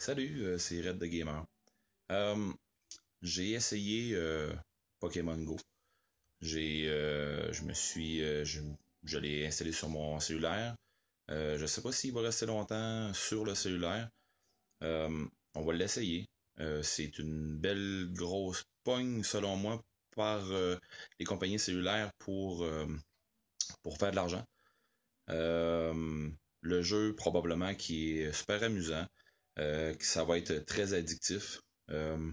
Salut, c'est Red the Gamer. j'ai essayé Pokémon Go. Je me suis, je, l'ai installé sur mon cellulaire. je sais pas s'il va rester longtemps sur le cellulaire. on va l'essayer. c'est une belle grosse pogne selon moi par les compagnies cellulaires pour pour faire de l'argent. le jeu probablement qui est super amusant. Euh, que ça va être très addictif. Euh,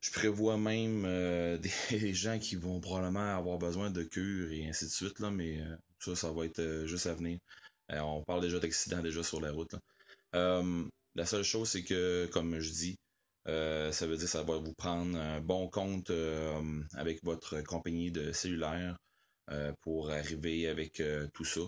je prévois même euh, des gens qui vont probablement avoir besoin de cure et ainsi de suite, là, mais ça, ça va être juste à venir. on parle déjà d'accidents déjà sur la route. la seule chose, c'est que, comme je dis, ça veut dire que ça va vous prendre un bon compte avec votre compagnie de cellulaire pour arriver avec tout ça.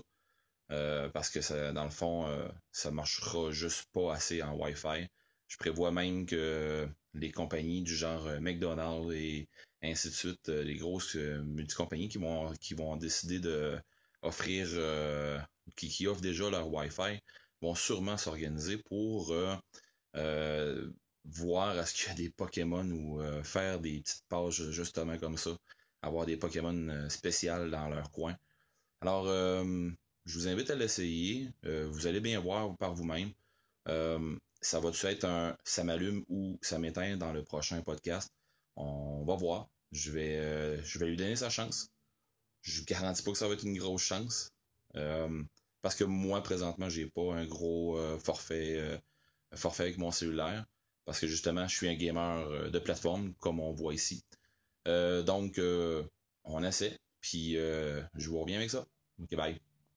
Euh, parce que ça, dans le fond, euh, ça marchera juste pas assez en Wi-Fi. Je prévois même que les compagnies du genre euh, McDonald's et ainsi de suite, les grosses multi-compagnies qui vont qui vont décider de offrir qui, qui offrent déjà leur Wi-Fi vont sûrement s'organiser pour voir est-ce qu'il y a des Pokémon ou faire des petites pages justement comme ça, avoir des Pokémon spéciales dans leur coin. Alors je vous invite à l'essayer. Euh, vous allez bien voir par vous-même. Euh, ça va-tu être un ça m'allume ou ça m'éteint dans le prochain podcast? On va voir. Je vais, euh, je vais lui donner sa chance. Je vous garantis pas que ça va être une grosse chance. parce que moi, présentement, j'ai pas un gros forfait, forfait avec mon cellulaire. Parce que justement, je suis un gamer de plateforme, comme on voit ici. donc, on essaie. Puis, je vous reviens avec ça. Ok, bye.